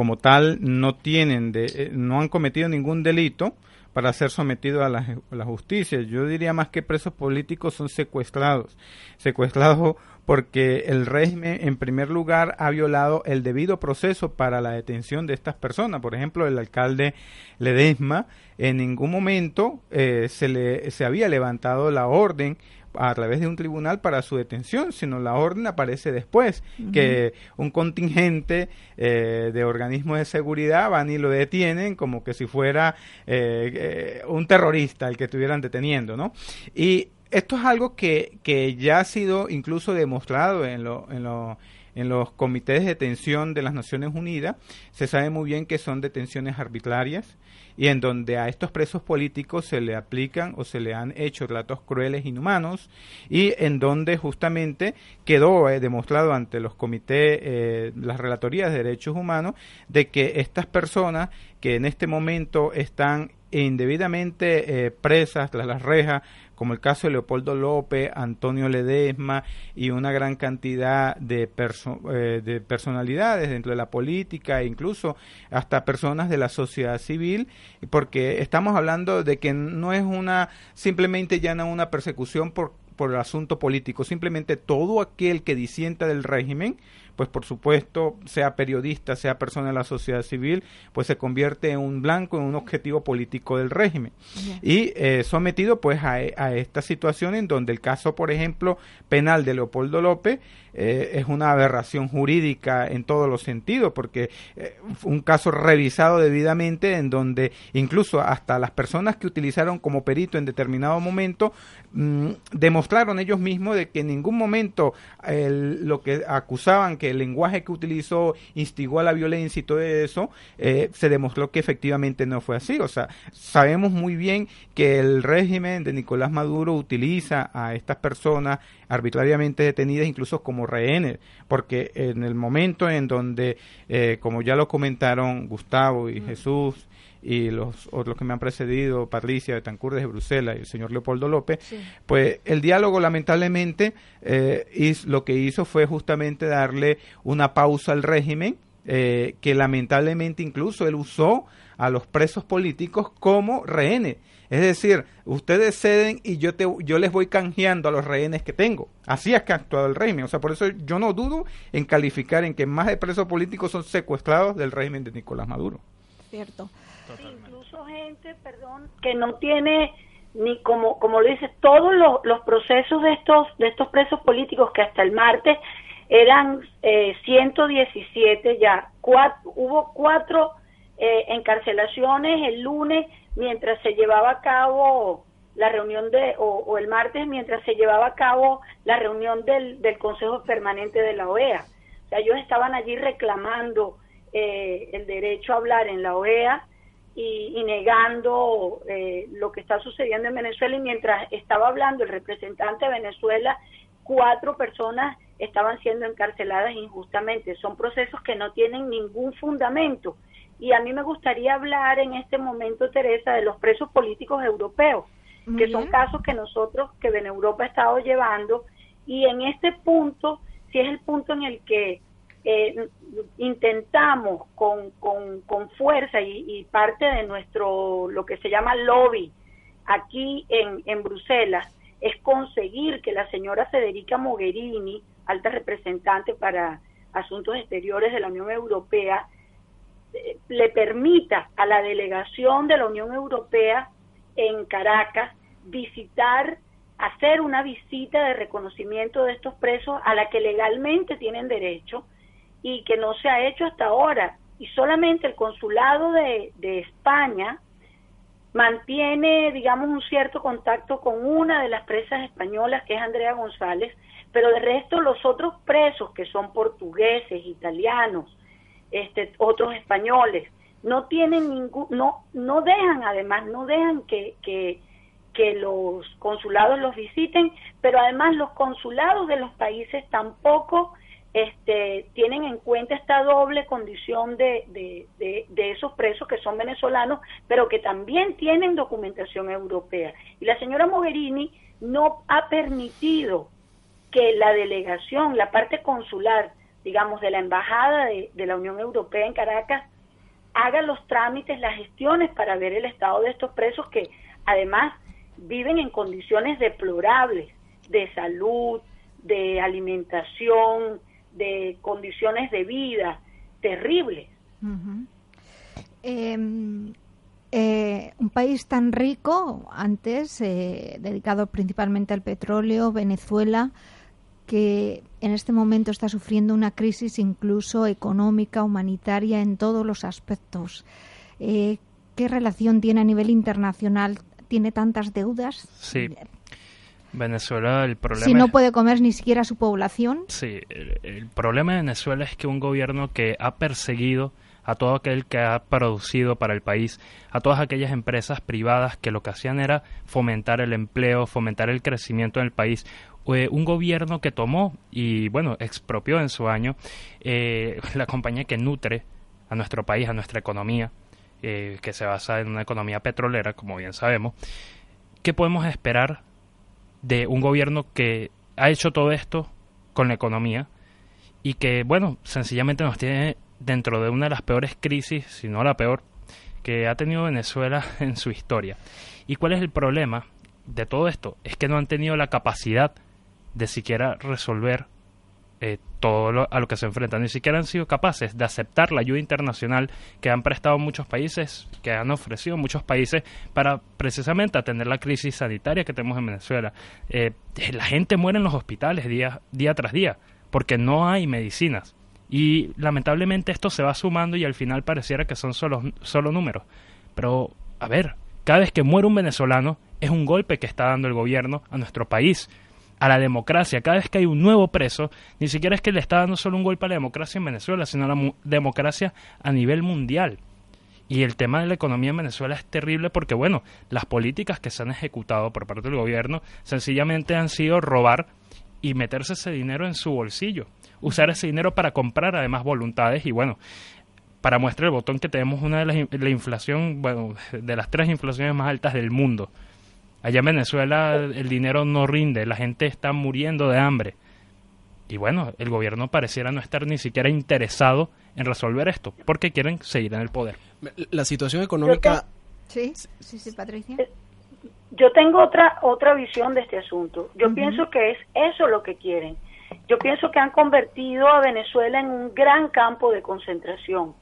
como tal no tienen de, eh, no han cometido ningún delito para ser sometidos a la, justicia. Yo diría más que presos políticos son secuestrados, secuestrados porque el régimen en primer lugar ha violado el debido proceso para la detención de estas personas. Por ejemplo, el alcalde Ledesma en ningún momento eh, se le se había levantado la orden a través de un tribunal para su detención, sino la orden aparece después, que un contingente eh, de organismos de seguridad van y lo detienen como que si fuera eh, un terrorista el que estuvieran deteniendo, ¿no? Y esto es algo que, que ya ha sido incluso demostrado en, lo, en, lo, en los comités de detención de las Naciones Unidas. Se sabe muy bien que son detenciones arbitrarias y en donde a estos presos políticos se le aplican o se le han hecho relatos crueles, inhumanos, y en donde justamente quedó eh, demostrado ante los comités, eh, las relatorías de derechos humanos, de que estas personas que en este momento están indebidamente eh, presas tras las rejas como el caso de Leopoldo López, Antonio Ledesma y una gran cantidad de, eh, de personalidades dentro de la política e incluso hasta personas de la sociedad civil, porque estamos hablando de que no es una simplemente no una persecución por por el asunto político, simplemente todo aquel que disienta del régimen pues por supuesto, sea periodista, sea persona de la sociedad civil, pues se convierte en un blanco, en un objetivo político del régimen. Y eh, sometido pues a, a, esta situación en donde el caso, por ejemplo, penal de Leopoldo López eh, es una aberración jurídica en todos los sentidos, porque eh, un caso revisado debidamente en donde incluso hasta las personas que utilizaron como perito en determinado momento mm, demostraron ellos mismos de que en ningún momento lo que acusaban que el lenguaje que utilizó instigó a la violencia y todo eso, eh, se demostró que efectivamente no fue así. O sea, sabemos muy bien que el régimen de Nicolás Maduro utiliza a estas personas arbitrariamente detenidas incluso como rehenes, porque en el momento en donde, eh, como ya lo comentaron Gustavo y Jesús, y los otros que me han precedido, Patricia Betancourt desde Bruselas y el señor Leopoldo López, pues el diálogo lamentablemente eh, lo que hizo fue justamente darle una pausa al régimen, eh, que lamentablemente incluso él usó a los presos políticos como rehenes. Es decir, ustedes ceden y yo, te, yo les voy canjeando a los rehenes que tengo. Así es que ha actuado el régimen. O sea, por eso yo no dudo en calificar en que más de presos políticos son secuestrados del régimen de Nicolás Maduro. Cierto. incluso gente, perdón, que no tiene ni como como lo dice todos los, los procesos de estos de estos presos políticos que hasta el martes eran eh, 117 ya cuatro, hubo cuatro eh, encarcelaciones el lunes mientras se llevaba a cabo la reunión de o, el martes mientras se llevaba a cabo la reunión del, del Consejo Permanente de la OEA o sea ellos estaban allí reclamando eh, el derecho a hablar en la OEA y, negando eh, lo que está sucediendo en Venezuela y mientras estaba hablando el representante de Venezuela, cuatro personas estaban siendo encarceladas injustamente. Son procesos que no tienen ningún fundamento. Y a mí me gustaría hablar en este momento, Teresa, de los presos políticos europeos, que son casos que nosotros, que en Europa ha estado llevando. Y en este punto, si es el punto en el que eh, intentamos con, con, fuerza y, parte de nuestro, lo que se llama lobby aquí en, en Bruselas, es conseguir que la señora Federica Mogherini, alta representante para asuntos exteriores de la Unión Europea, le permita a la delegación de la Unión Europea en Caracas visitar, hacer una visita de reconocimiento de estos presos a la que legalmente tienen derecho, y que no se ha hecho hasta ahora. Y solamente el consulado de, España mantiene, digamos, un cierto contacto con una de las presas españolas, que es Andrea González, pero de resto los otros presos, que son portugueses, italianos, este, otros españoles, no tienen ningún, no, no dejan además, no dejan que, que, que los consulados los visiten, pero además los consulados de los países tampoco este, tienen en cuenta esta doble condición de, de, de, esos presos que son venezolanos, pero que también tienen documentación europea. Y la señora Mogherini no ha permitido que la delegación, la parte consular, digamos, de la Embajada de, la Unión Europea en Caracas, haga los trámites, las gestiones para ver el estado de estos presos que además viven en condiciones deplorables de salud, de alimentación, de condiciones de vida terribles. Em, eh, un país tan rico, antes eh, dedicado principalmente al petróleo, Venezuela, que en este momento está sufriendo una crisis incluso económica, humanitaria, en todos los aspectos. Eh, ¿Qué relación tiene a nivel internacional? ¿Tiene tantas deudas? Sí. Venezuela, el problema. Si no puede comer ni siquiera su población. Sí, el, problema de Venezuela es que un gobierno que ha perseguido a todo aquel que ha producido para el país, a todas aquellas empresas privadas que lo que hacían era fomentar el empleo, fomentar el crecimiento en el país. Un gobierno que tomó y, bueno, expropió en su año eh, la compañía que nutre a nuestro país, a nuestra economía, eh, que se basa en una economía petrolera, como bien sabemos. ¿Qué podemos esperar de un gobierno que ha hecho todo esto con la economía y que, bueno, sencillamente nos tiene dentro de una de las peores crisis, si no la peor, que ha tenido Venezuela en su historia. ¿Y cuál es el problema de todo esto? Es que no han tenido la capacidad de siquiera resolver eh, todo a lo que se enfrentan. Ni siquiera han sido capaces de aceptar la ayuda internacional que han prestado muchos países, que han ofrecido muchos países para precisamente atender la crisis sanitaria que tenemos en Venezuela. Eh, la gente muere en los hospitales día, día tras día porque no hay medicinas. Y lamentablemente esto se va sumando y al final pareciera que son solo, solo números. Pero, a ver, cada vez que muere un venezolano es un golpe que está dando el gobierno a nuestro país a la democracia. Cada vez que hay un nuevo preso, ni siquiera es que le está dando solo un golpe a la democracia en Venezuela, sino a la democracia a nivel mundial. Y el tema de la economía en Venezuela es terrible porque, bueno, las políticas que se han ejecutado por parte del gobierno sencillamente han sido robar y meterse ese dinero en su bolsillo. Usar ese dinero para comprar además voluntades y, bueno, para muestra el botón que tenemos una de las la inflación, bueno, de las tres inflaciones más altas del mundo. Allá en Venezuela el dinero no rinde, la gente está muriendo de hambre. Y bueno, el gobierno pareciera no estar ni siquiera interesado en resolver esto, porque quieren seguir en el poder. La situación económica... Sí, sí, sí, Patricia. Eh, yo tengo otra otra visión de este asunto. Yo pienso que es eso lo que quieren. Yo pienso que han convertido a Venezuela en un gran campo de concentración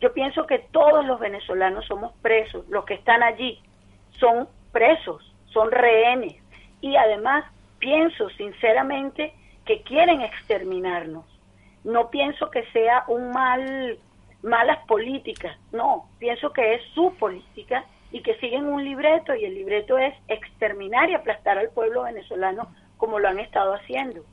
Yo pienso que todos los venezolanos somos presos, los que están allí son presos, son rehenes y además pienso sinceramente que quieren exterminarnos. No pienso que sea un mal malas políticas, no, pienso que es su política y que siguen un libreto y el libreto es exterminar y aplastar al pueblo venezolano como lo han estado haciendo.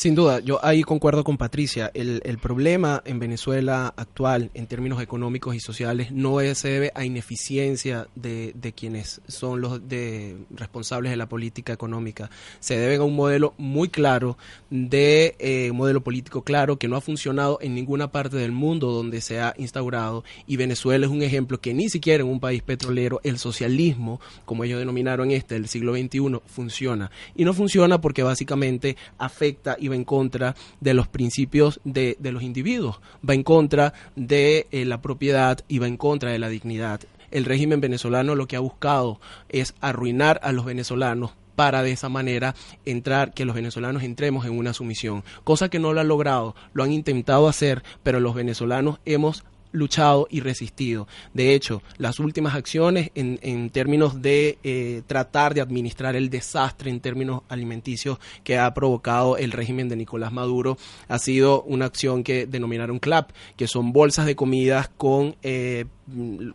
Sin duda, yo ahí concuerdo con Patricia. El, problema en Venezuela actual, en términos económicos y sociales, no se debe a ineficiencia de, de quienes son los de, responsables de la política económica. Se debe a un modelo muy claro, de eh, modelo político claro, que no ha funcionado en ninguna parte del mundo donde se ha instaurado. Y Venezuela es un ejemplo que ni siquiera en un país petrolero el socialismo, como ellos denominaron este, del siglo XXI, funciona. Y no funciona porque básicamente afecta y va en contra de los principios de, los individuos, va en contra de eh, la propiedad y va en contra de la dignidad. El régimen venezolano lo que ha buscado es arruinar a los venezolanos para de esa manera entrar, que los venezolanos entremos en una sumisión, cosa que no lo han logrado, lo han intentado hacer, pero los venezolanos hemos luchado y resistido. De hecho, las últimas acciones en, en términos de eh, tratar de administrar el desastre en términos alimenticios que ha provocado el régimen de Nicolás Maduro ha sido una acción que denominaron CLAP, que son bolsas de comidas con eh,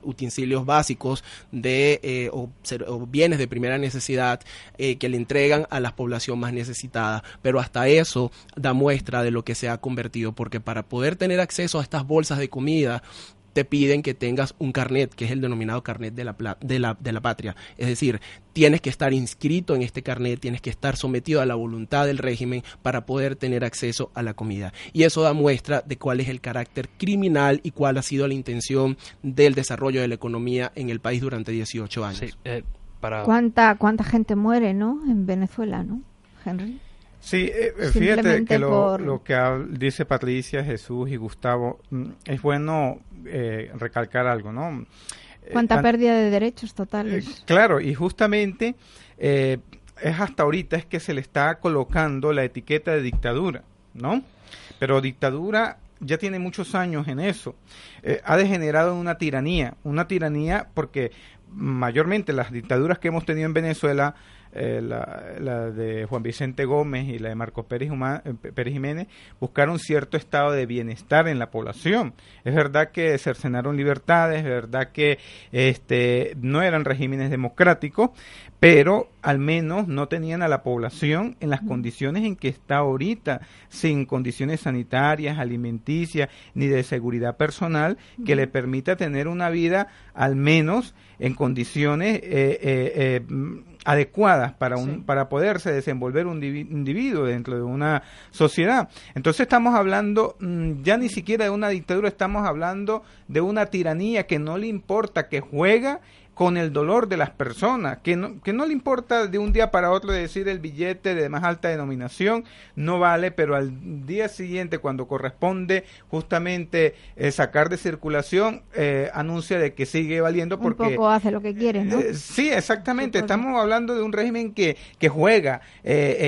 utensilios básicos de eh, o, o, bienes de primera necesidad eh, que le entregan a la población más necesitada. Pero hasta eso da muestra de lo que se ha convertido porque para poder tener acceso a estas bolsas de comida te piden que tengas un carnet, que es el denominado carnet de la, de la, de la patria. Es decir, tienes que estar inscrito en este carnet, tienes que estar sometido a la voluntad del régimen para poder tener acceso a la comida. Y eso da muestra de cuál es el carácter criminal y cuál ha sido la intención del desarrollo de la economía en el país durante 18 años. Sí, eh, para... ¿Cuánta, ¿Cuánta gente muere, no? En Venezuela, ¿no, Henry? Sí, eh, fíjate que lo, por... lo que dice Patricia, Jesús y Gustavo, mm, es bueno eh, recalcar algo, ¿no? ¿Cuánta eh, pérdida de derechos totales? Eh, claro, y justamente es hasta ahorita es que se le está colocando la etiqueta de dictadura, ¿no? Pero dictadura ya tiene muchos años en eso. ha degenerado en una tiranía, una tiranía porque mayormente las dictaduras que hemos tenido en Venezuela eh, la, de Juan Vicente Gómez y la de Marcos Pérez, eh, Pérez, Jiménez, buscaron cierto estado de bienestar en la población. Es verdad que cercenaron libertades, es verdad que este, no eran regímenes democráticos, pero al menos no tenían a la población en las condiciones en que está ahorita, sin condiciones sanitarias, alimenticias, ni de seguridad personal, que le permita tener una vida al menos en condiciones eh, eh, adecuadas para, un, para poderse desenvolver un individuo dentro de una sociedad. Entonces estamos hablando mm, ya ni siquiera de una dictadura, estamos hablando de una tiranía que no le importa, que juega con el dolor de las personas, que no, que no le importa de un día para otro decir el billete de más alta denominación no vale, pero al día siguiente cuando corresponde justamente eh, sacar de circulación, eh, anuncia de que sigue valiendo porque... Un poco hace lo que quiere, ¿no? Eh, sí, exactamente, estamos hablando de un régimen que, que juega,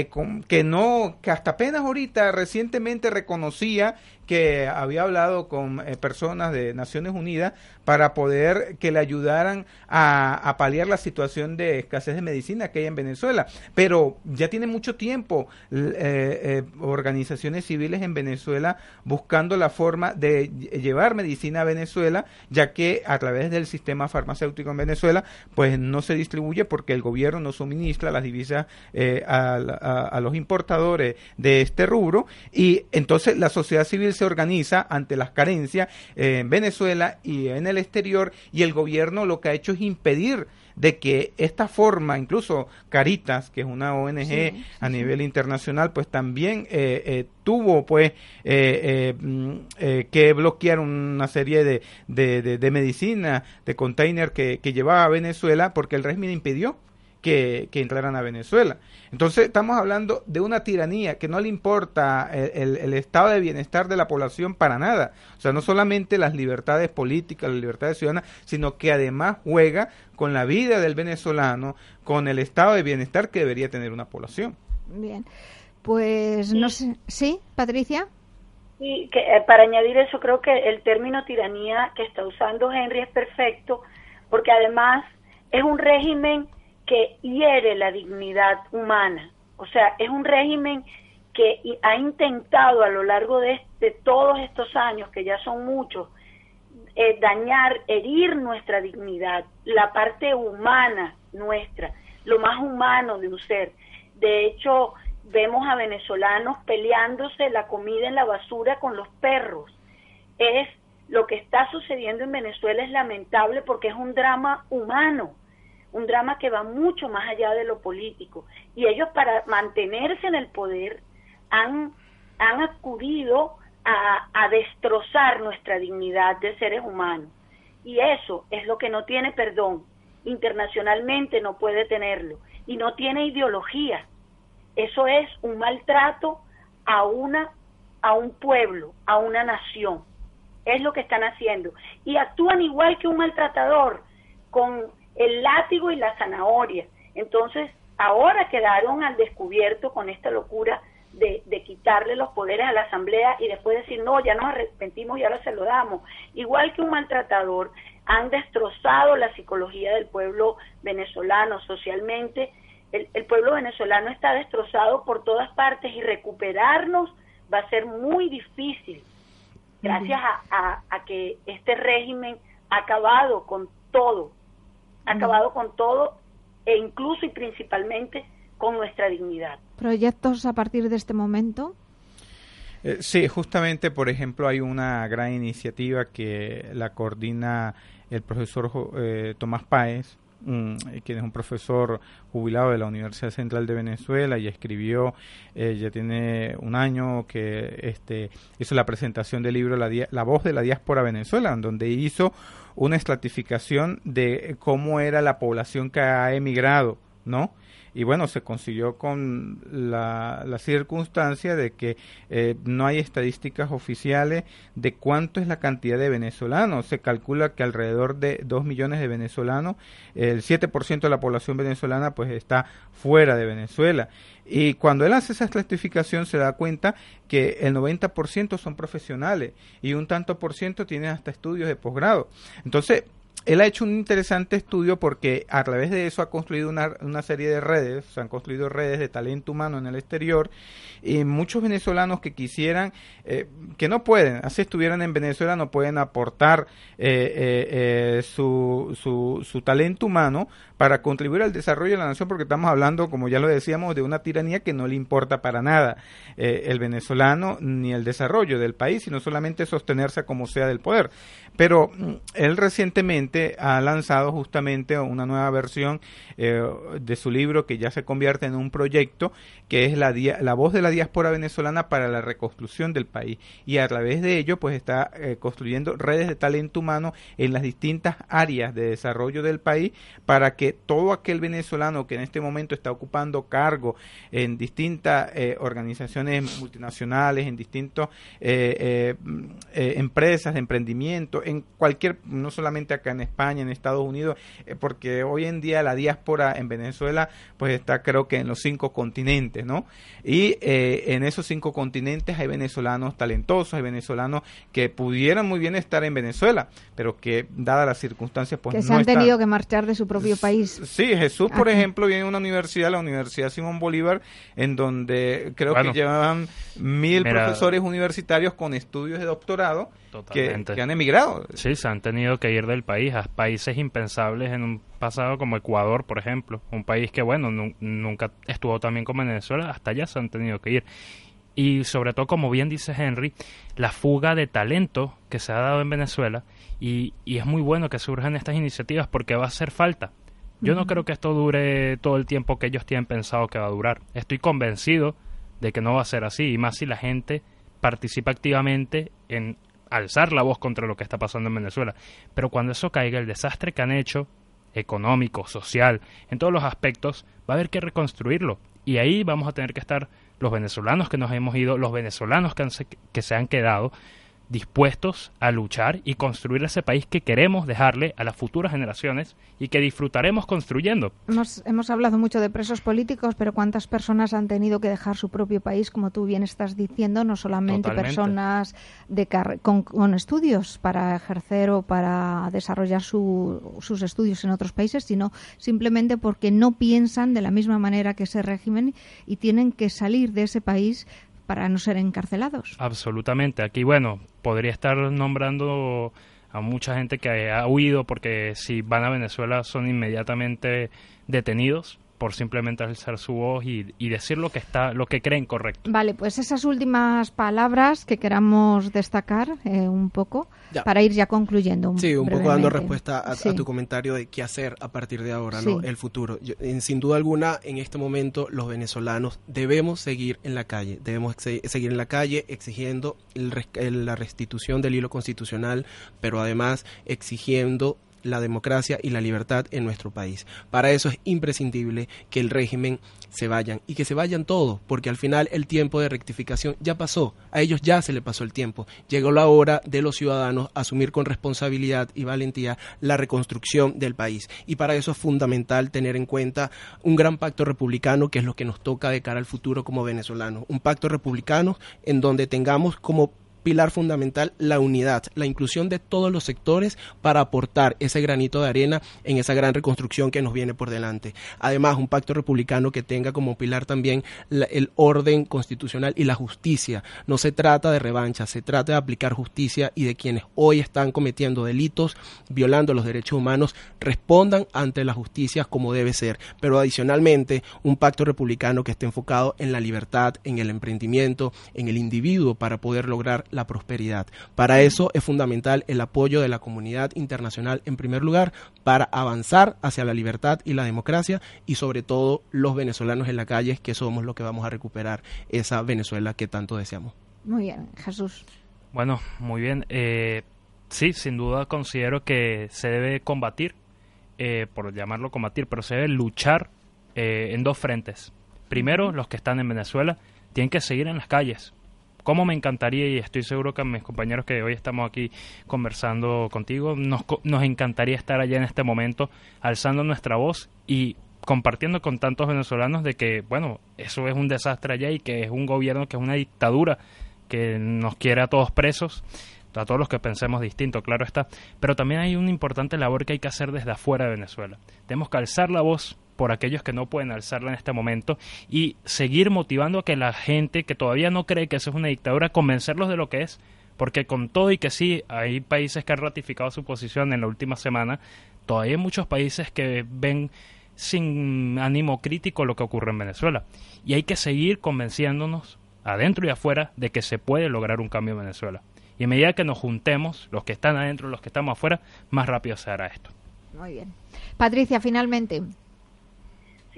con, que no, que hasta apenas ahorita recientemente reconocía que había hablado con eh, personas de Naciones Unidas para poder que le ayudaran a, a, paliar la situación de escasez de medicina que hay en Venezuela. Pero ya tiene mucho tiempo eh, eh, organizaciones civiles en Venezuela buscando la forma de llevar medicina a Venezuela, ya que a través del sistema farmacéutico en Venezuela, pues no se distribuye porque el gobierno no suministra las divisas a, a, a los importadores de este rubro y entonces la sociedad civil se organiza ante las carencias en Venezuela y en el exterior y el gobierno lo que ha hecho es impedir de que esta forma, incluso Caritas, que es una ONG sí, sí, a nivel sí. internacional, pues también eh, eh, tuvo pues eh, que bloquear una serie de, de, de, de medicinas, de container que, que llevaba a Venezuela porque el régimen impidió que, que, entraran a Venezuela. Entonces estamos hablando de una tiranía que no le importa el, el, el, estado de bienestar de la población para nada. O sea, no solamente las libertades políticas, las libertades ciudadanas, sino que además juega con la vida del venezolano, con el estado de bienestar que debería tener una población. Bien, pues no sé. ¿Sí, Patricia? Y que, eh, para añadir eso, creo que el término tiranía que está usando Henry es perfecto, porque además es un régimen que hiere la dignidad humana. O sea, es un régimen que ha intentado a lo largo de, todos estos años, que ya son muchos, eh, dañar, herir nuestra dignidad, la parte humana nuestra, lo más humano de un ser. De hecho, vemos a venezolanos peleándose la comida en la basura con los perros. Es lo que está sucediendo en Venezuela es lamentable porque es un drama humano, un drama que va mucho más allá de lo político. Y ellos para mantenerse en el poder han, han acudido a, a destrozar nuestra dignidad de seres humanos. Y eso es lo que no tiene perdón. Internacionalmente no puede tenerlo. Y no tiene ideología eso es un maltrato a una a un pueblo, a una nación. Es lo que están haciendo y actúan igual que un maltratador con el látigo y la zanahoria. Entonces, ahora quedaron al descubierto con esta locura de, de, quitarle los poderes a la Asamblea y después decir, no, ya nos arrepentimos y ahora se lo damos. Igual que un maltratador, han destrozado la psicología del pueblo venezolano socialmente el, pueblo venezolano está destrozado por todas partes y recuperarnos va a ser muy difícil gracias a, que este régimen ha acabado con todo, ha acabado con todo e incluso y principalmente con nuestra dignidad. ¿Proyectos a partir de este momento? Eh, sí, justamente, por ejemplo, hay una gran iniciativa que la coordina el profesor eh, Tomás Páez, Mm, quien es un profesor jubilado de la Universidad Central de Venezuela y escribió, eh, ya tiene un año que este, hizo la presentación del libro la, la voz de la diáspora Venezuela, donde hizo una estratificación de cómo era la población que ha emigrado, ¿no? Y bueno, se consiguió con la, circunstancia de que eh, no hay estadísticas oficiales de cuánto es la cantidad de venezolanos. Se calcula que alrededor de 2 millones de venezolanos, el 7% de la población venezolana pues está fuera de Venezuela. Y cuando él hace esa estratificación se da cuenta que el 90% son profesionales y un tanto por ciento tienen hasta estudios de posgrado. Entonces, él ha hecho un interesante estudio porque a través de eso ha construido una, una, serie de redes, se han construido redes de talento humano en el exterior y muchos venezolanos que quisieran, eh, que no pueden, así estuvieran en Venezuela, no pueden aportar eh, eh, su, su, su talento humano para contribuir al desarrollo de la nación porque estamos hablando, como ya lo decíamos, de una tiranía que no le importa para nada el venezolano ni el desarrollo del país, sino solamente sostenerse como sea del poder. Pero mm, él recientemente ha lanzado justamente una nueva versión eh, de su libro que ya se convierte en un proyecto que es la, la voz de la diáspora venezolana para la reconstrucción del país. Y a través de ello pues está eh, construyendo redes de talento humano en las distintas áreas de desarrollo del país para que todo aquel venezolano que en este momento está ocupando cargo en distintas eh, organizaciones multinacionales, en distintas empresas de emprendimiento, en cualquier, no solamente acá en España, en Estados Unidos, eh, porque hoy en día la diáspora en Venezuela pues está creo que en los cinco continentes, ¿no? Y eh, en esos cinco continentes hay venezolanos talentosos, hay venezolanos que pudieran muy bien estar en Venezuela, pero que dadas las circunstancias pues que se han tenido que marchar de su propio país. Sí, Jesús, por ejemplo, viene a una universidad, la Universidad Simón Bolívar, en donde creo que llevan mil profesores universitarios con estudios de doctorado que, han emigrado. Sí, se han tenido que ir del país a países impensables en un pasado como Ecuador, por ejemplo. Un país que, bueno, nunca estuvo tan bien como Venezuela, hasta allá se han tenido que ir. Y sobre todo, como bien dice Henry, la fuga de talento que se ha dado en Venezuela y, y es muy bueno que surjan estas iniciativas porque va a hacer falta. Yo no creo que esto dure todo el tiempo que ellos tienen pensado que va a durar. Estoy convencido de que no va a ser así, y más si la gente participa activamente en alzar la voz contra lo que está pasando en Venezuela. Pero cuando eso caiga, el desastre que han hecho, económico, social, en todos los aspectos, va a haber que reconstruirlo. Y ahí vamos a tener que estar los venezolanos que nos hemos ido, los venezolanos que, que se han quedado, dispuestos a luchar y construir ese país que queremos dejarle a las futuras generaciones y que disfrutaremos construyendo. Hemos, hemos hablado mucho de presos políticos, pero ¿cuántas personas han tenido que dejar su propio país, como tú bien estás diciendo? No solamente personas de con, con, estudios para ejercer o para desarrollar sus estudios en otros países, sino simplemente porque no piensan de la misma manera que ese régimen y tienen que salir de ese país para no ser encarcelados. Absolutamente. Aquí, bueno, podría estar nombrando a mucha gente que ha huido porque si van a Venezuela son inmediatamente detenidos por simplemente alzar su voz y, decir lo que está, lo que creen correcto. Vale, pues esas últimas palabras que queramos destacar eh, un poco para ir ya concluyendo. sí, un poco dando respuesta a, tu comentario de qué hacer a partir de ahora, ¿no? El futuro. sin duda alguna, en este momento los venezolanos debemos seguir en la calle, debemos seguir en la calle exigiendo la restitución del hilo constitucional, pero además exigiendo la democracia y la libertad en nuestro país. Para eso es imprescindible que el régimen se vayan y que se vayan todos, porque al final el tiempo de rectificación ya pasó, a ellos ya se le pasó el tiempo. Llegó la hora de los ciudadanos asumir con responsabilidad y valentía la reconstrucción del país. Y para eso es fundamental tener en cuenta un gran pacto republicano que es lo que nos toca de cara al futuro como venezolanos. Un pacto republicano en donde tengamos como pilar fundamental la unidad, la inclusión de todos los sectores para aportar ese granito de arena en esa gran reconstrucción que nos viene por delante. Además, un pacto republicano que tenga como pilar también el orden constitucional y la justicia. No se trata de revancha, se trata de aplicar justicia y de quienes hoy están cometiendo delitos, violando los derechos humanos, respondan ante la justicia como debe ser. Pero adicionalmente, un pacto republicano que esté enfocado en la libertad, en el emprendimiento, en el individuo para poder lograr la prosperidad. Para eso es fundamental el apoyo de la comunidad internacional en primer lugar para avanzar hacia la libertad y la democracia y sobre todo los venezolanos en la calle que somos los que vamos a recuperar esa Venezuela que tanto deseamos. Muy bien, Jesús. Bueno, muy bien. Eh, sí, sin duda considero que se debe combatir, eh, por llamarlo combatir, pero se debe luchar eh, en dos frentes. Primero, los que están en Venezuela tienen que seguir en las calles, cómo me encantaría, y estoy seguro que mis compañeros que hoy estamos aquí conversando contigo, nos, nos encantaría estar allá en este momento alzando nuestra voz y compartiendo con tantos venezolanos de que, bueno, eso es un desastre allá y que es un gobierno que es una dictadura que nos quiere a todos presos a todos los que pensemos distinto, claro está, pero también hay una importante labor que hay que hacer desde afuera de Venezuela. Tenemos que alzar la voz por aquellos que no pueden alzarla en este momento y seguir motivando a que la gente que todavía no cree que eso es una dictadura, convencerlos de lo que es, porque con todo y que sí, hay países que han ratificado su posición en la última semana, todavía hay muchos países que ven sin ánimo crítico lo que ocurre en Venezuela. Y hay que seguir convenciéndonos, adentro y afuera, de que se puede lograr un cambio en Venezuela. Y a medida que nos juntemos, los que están adentro, los que estamos afuera, más rápido se hará esto. Muy bien. Patricia, finalmente,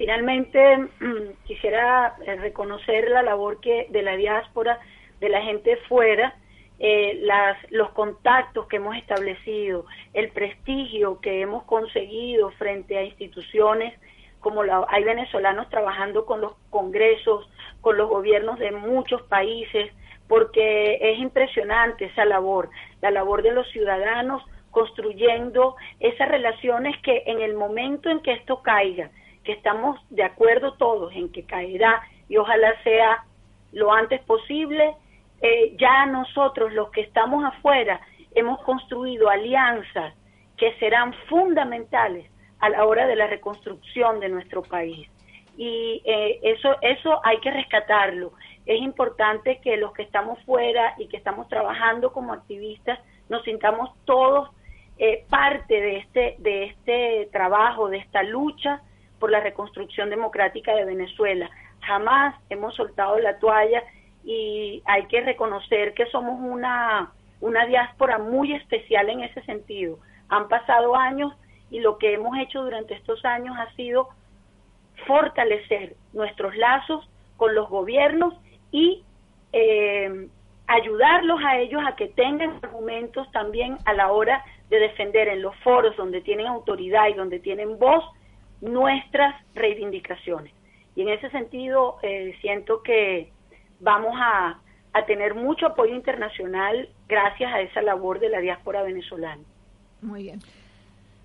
Finalmente, mm, quisiera eh, reconocer la labor que de la diáspora, de la gente fuera, eh, los contactos que hemos establecido, el prestigio que hemos conseguido frente a instituciones como la, hay venezolanos trabajando con los congresos, con los gobiernos de muchos países, porque es impresionante esa labor, la labor de los ciudadanos construyendo esas relaciones que en el momento en que esto caiga, que estamos de acuerdo todos en que caerá y ojalá sea lo antes posible, eh, ya nosotros los que estamos afuera hemos construido alianzas que serán fundamentales a la hora de la reconstrucción de nuestro país. Y eh, eso, eso hay que rescatarlo. Es importante que los que estamos fuera y que estamos trabajando como activistas nos sintamos todos eh, parte de este, de este trabajo, de esta lucha por la reconstrucción democrática de Venezuela. Jamás hemos soltado la toalla y hay que reconocer que somos una, una diáspora muy especial en ese sentido. Han pasado años y lo que hemos hecho durante estos años ha sido fortalecer nuestros lazos con los gobiernos y eh, ayudarlos a ellos a que tengan argumentos también a la hora de defender en los foros donde tienen autoridad y donde tienen voz nuestras reivindicaciones. Y en ese sentido eh, siento que vamos a, a tener mucho apoyo internacional gracias a esa labor de la diáspora venezolana. Muy bien.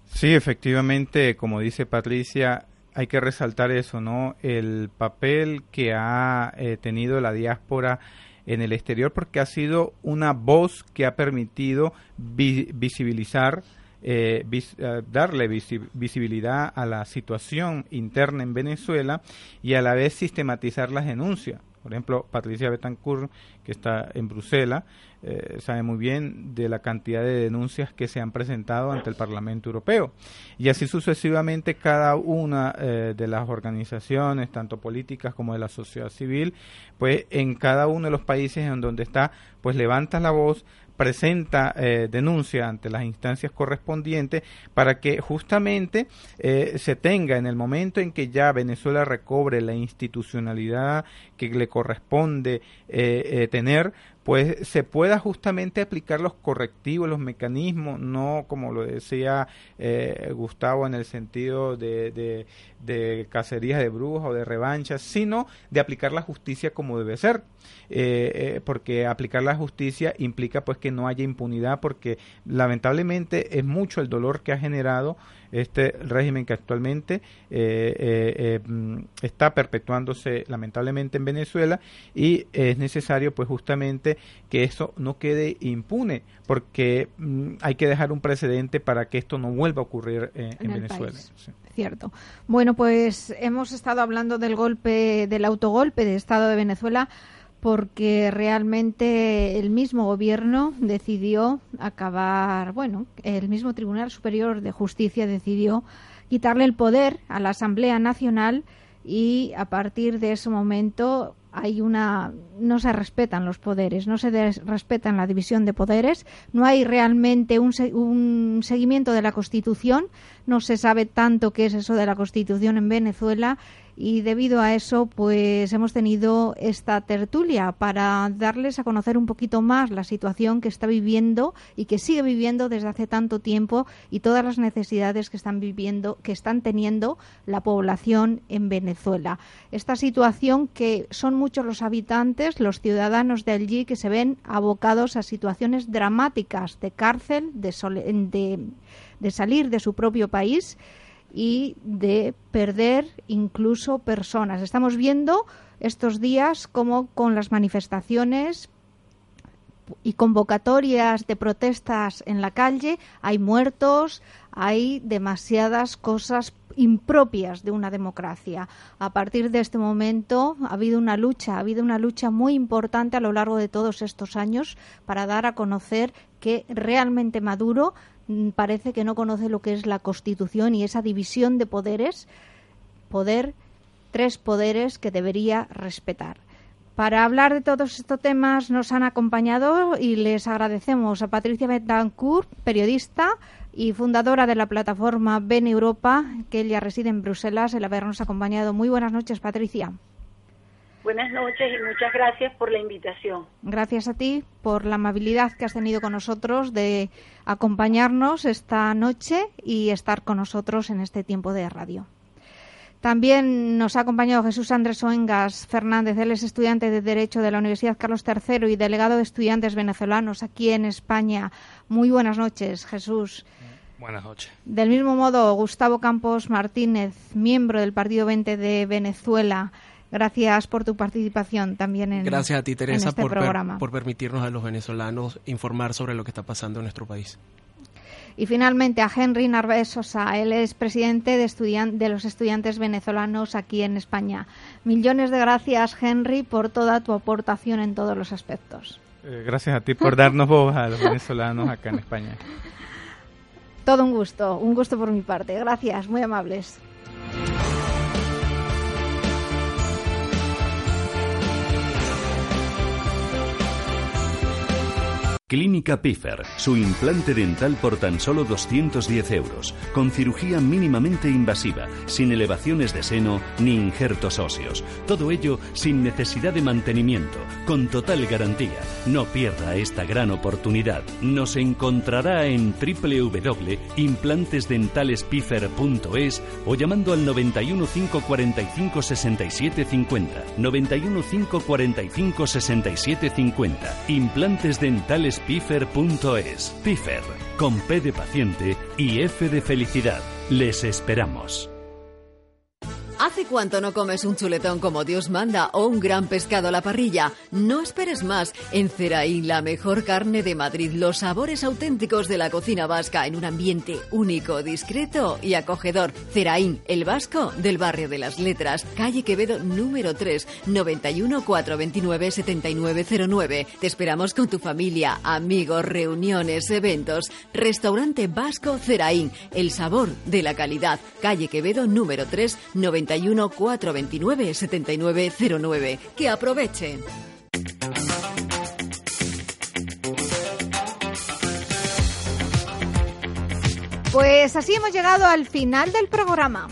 Sí, efectivamente, como dice Patricia, hay que resaltar eso, ¿no? El papel que ha eh, tenido la diáspora en el exterior porque ha sido una voz que ha permitido visibilizar, eh, eh, darle visibilidad a la situación interna en Venezuela y a la vez sistematizar las denuncias. Por ejemplo, Patricia Betancourt, que está en Bruselas, eh, sabe muy bien de la cantidad de denuncias que se han presentado ante el Parlamento Europeo. Y así sucesivamente cada una de las organizaciones, tanto políticas como de la sociedad civil, pues en cada uno de los países en donde está, pues levanta la voz, presenta eh, denuncia ante las instancias correspondientes para que justamente eh, se tenga en el momento en que ya Venezuela recobre la institucionalidad que le corresponde eh, eh tener, pues se pueda justamente aplicar los correctivos, los mecanismos, no como lo decía eh, Gustavo en el sentido de, de, cacerías de brujas o de revanchas, sino de aplicar la justicia como debe ser, eh, eh, porque aplicar la justicia implica pues que no haya impunidad, porque lamentablemente es mucho el dolor que ha generado este régimen que actualmente mm, está perpetuándose lamentablemente en Venezuela y es necesario pues justamente que eso no quede impune, porque mm, hay que dejar un precedente para que esto no vuelva a ocurrir eh, en, Venezuela. Cierto. Bueno, pues hemos estado hablando del golpe, del autogolpe de Estado de Venezuela porque realmente el mismo gobierno decidió acabar, bueno, el mismo Tribunal Superior de Justicia decidió quitarle el poder a la Asamblea Nacional y a partir de ese momento hay una no se respetan los poderes, no se respetan la división de poderes, no hay realmente un, un, seguimiento de la Constitución, no se sabe tanto qué es eso de la Constitución en Venezuela y debido a eso pues hemos tenido esta tertulia para darles a conocer un poquito más la situación que está viviendo y que sigue viviendo desde hace tanto tiempo y todas las necesidades que están viviendo que están teniendo la población en Venezuela. Esta situación que son muchos los habitantes, los ciudadanos de allí que se ven abocados a situaciones dramáticas de cárcel, de, de, de salir de su propio país y de perder incluso personas. Estamos viendo estos días como con las manifestaciones y convocatorias de protestas en la calle hay muertos, hay demasiadas cosas impropias de una democracia. A partir de este momento ha habido una lucha, ha habido una lucha muy importante a lo largo de todos estos años para dar a conocer que realmente Maduro parece que no conoce lo que es la Constitución y esa división de poderes, poder, tres poderes que debería respetar. Para hablar de todos estos temas nos han acompañado y les agradecemos a Patricia Betancourt, periodista y fundadora de la plataforma Ven Europa, que ella reside en Bruselas, el habernos acompañado. Muy buenas noches, Patricia. Buenas noches y muchas gracias por la invitación. Gracias a ti por la amabilidad que has tenido con nosotros de acompañarnos esta noche y estar con nosotros en este tiempo de radio. También nos ha acompañado Jesús Andrés Oengas Fernández. Él es estudiante de Derecho de la Universidad Carlos III y delegado de estudiantes venezolanos aquí en España. Muy buenas noches, Jesús. Buenas noches. Del mismo modo, Gustavo Campos Martínez, miembro del Partido 20 de Venezuela. Gracias por tu participación también en Gracias a ti, Teresa, este por, programa. por permitirnos a los venezolanos informar sobre lo que está pasando en nuestro país. Y finalmente a Henry Narváez Sosa, él es presidente de, de, los estudiantes venezolanos aquí en España. Millones de gracias, Henry, por toda tu aportación en todos los aspectos. Eh, gracias a ti por darnos voz a los venezolanos acá en España. Todo un gusto, un gusto por mi parte. Gracias, muy amables. Clínica Piffer, su implante dental por tan solo 210 euros, con cirugía mínimamente invasiva, sin elevaciones de seno ni injertos óseos. Todo ello sin necesidad de mantenimiento, con total garantía. No pierda esta gran oportunidad. Nos encontrará en www.implantesdentalespiffer.es o llamando al 91 545 67 50. 91 545 67 50. Implantesdentalespiffer.es. Piffer, con P de paciente y F de felicidad. Les esperamos. ¿Hace cuánto no comes un chuletón como Dios manda o un gran pescado a la parrilla? No esperes más. En Ceraín, la mejor carne de Madrid, los sabores auténticos de la cocina vasca en un ambiente único, discreto y acogedor. Ceraín, el vasco del barrio de las letras, calle Quevedo número 3, 91 429 7909. Te esperamos con tu familia, amigos, reuniones, eventos. Restaurante Vasco Ceraín, el sabor de la calidad, calle Quevedo número 3, 91 91 429 7909. Que aprovechen. Pues así hemos llegado al final del programa.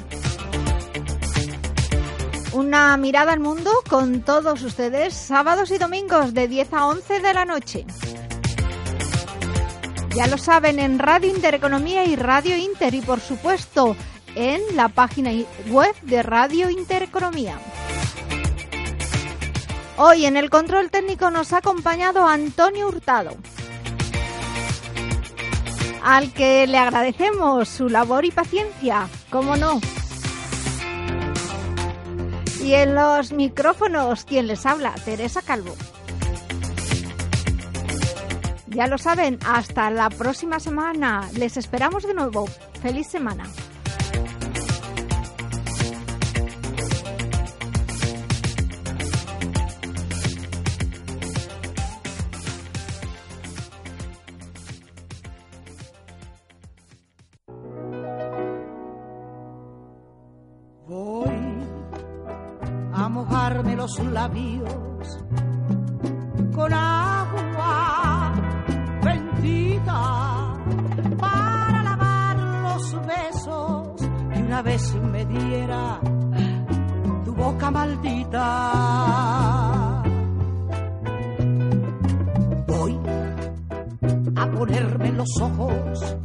Una mirada al mundo con todos ustedes sábados y domingos de 10 a 11 de la noche. Ya lo saben en Radio Intereconomía y Radio Inter y por supuesto en la página web de Radio Intereconomía. Hoy en el control técnico nos ha acompañado Antonio Hurtado, al que le agradecemos su labor y paciencia, cómo no. Y en los micrófonos, quien les habla, Teresa Calvo. Ya lo saben, hasta la próxima semana. Les esperamos de nuevo. Feliz semana. Los labios con agua bendita para lavar los besos que una vez me diera tu boca maldita. Voy a ponerme los ojos